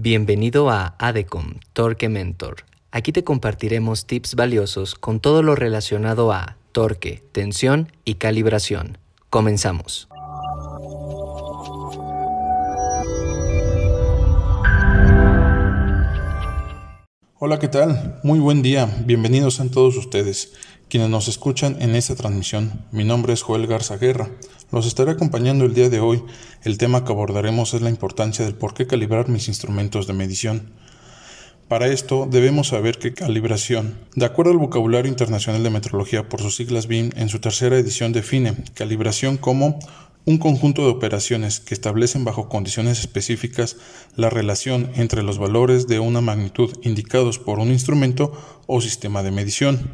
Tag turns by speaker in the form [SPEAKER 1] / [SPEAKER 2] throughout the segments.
[SPEAKER 1] Bienvenido a ADECOM Torque Mentor. Aquí te compartiremos tips valiosos con todo lo relacionado a torque, tensión y calibración. Comenzamos.
[SPEAKER 2] Hola, ¿qué tal? Muy buen día. Bienvenidos a todos ustedes, quienes nos escuchan en esta transmisión. Mi nombre es Joel Garza Guerra. Los estaré acompañando el día de hoy. El tema que abordaremos es la importancia del por qué calibrar mis instrumentos de medición. Para esto debemos saber que calibración, de acuerdo al vocabulario internacional de metrología por sus siglas BIM, en su tercera edición define calibración como un conjunto de operaciones que establecen bajo condiciones específicas la relación entre los valores de una magnitud indicados por un instrumento o sistema de medición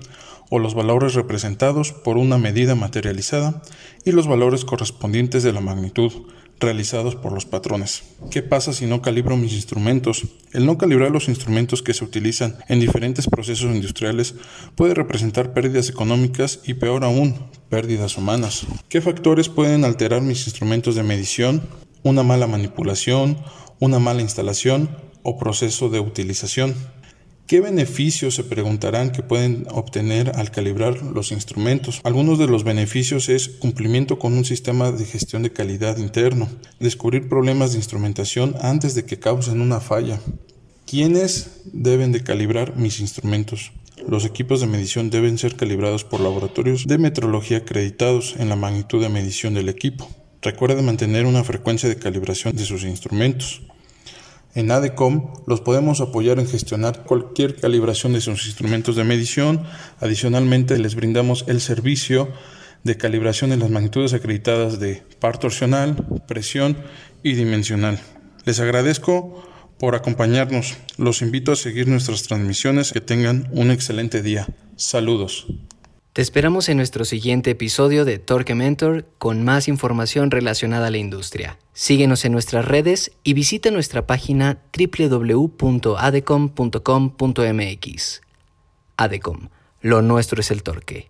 [SPEAKER 2] o los valores representados por una medida materializada y los valores correspondientes de la magnitud realizados por los patrones. ¿Qué pasa si no calibro mis instrumentos? El no calibrar los instrumentos que se utilizan en diferentes procesos industriales puede representar pérdidas económicas y peor aún, pérdidas humanas. ¿Qué factores pueden alterar mis instrumentos de medición? Una mala manipulación, una mala instalación o proceso de utilización. ¿Qué beneficios se preguntarán que pueden obtener al calibrar los instrumentos? Algunos de los beneficios es cumplimiento con un sistema de gestión de calidad interno, descubrir problemas de instrumentación antes de que causen una falla. ¿Quiénes deben de calibrar mis instrumentos? Los equipos de medición deben ser calibrados por laboratorios de metrología acreditados en la magnitud de medición del equipo. Recuerde mantener una frecuencia de calibración de sus instrumentos. En ADECOM los podemos apoyar en gestionar cualquier calibración de sus instrumentos de medición. Adicionalmente les brindamos el servicio de calibración en las magnitudes acreditadas de par torsional, presión y dimensional. Les agradezco por acompañarnos. Los invito a seguir nuestras transmisiones. Que tengan un excelente día. Saludos.
[SPEAKER 1] Te esperamos en nuestro siguiente episodio de Torque Mentor con más información relacionada a la industria. Síguenos en nuestras redes y visita nuestra página www.adecom.com.mx. Adecom, lo nuestro es el torque.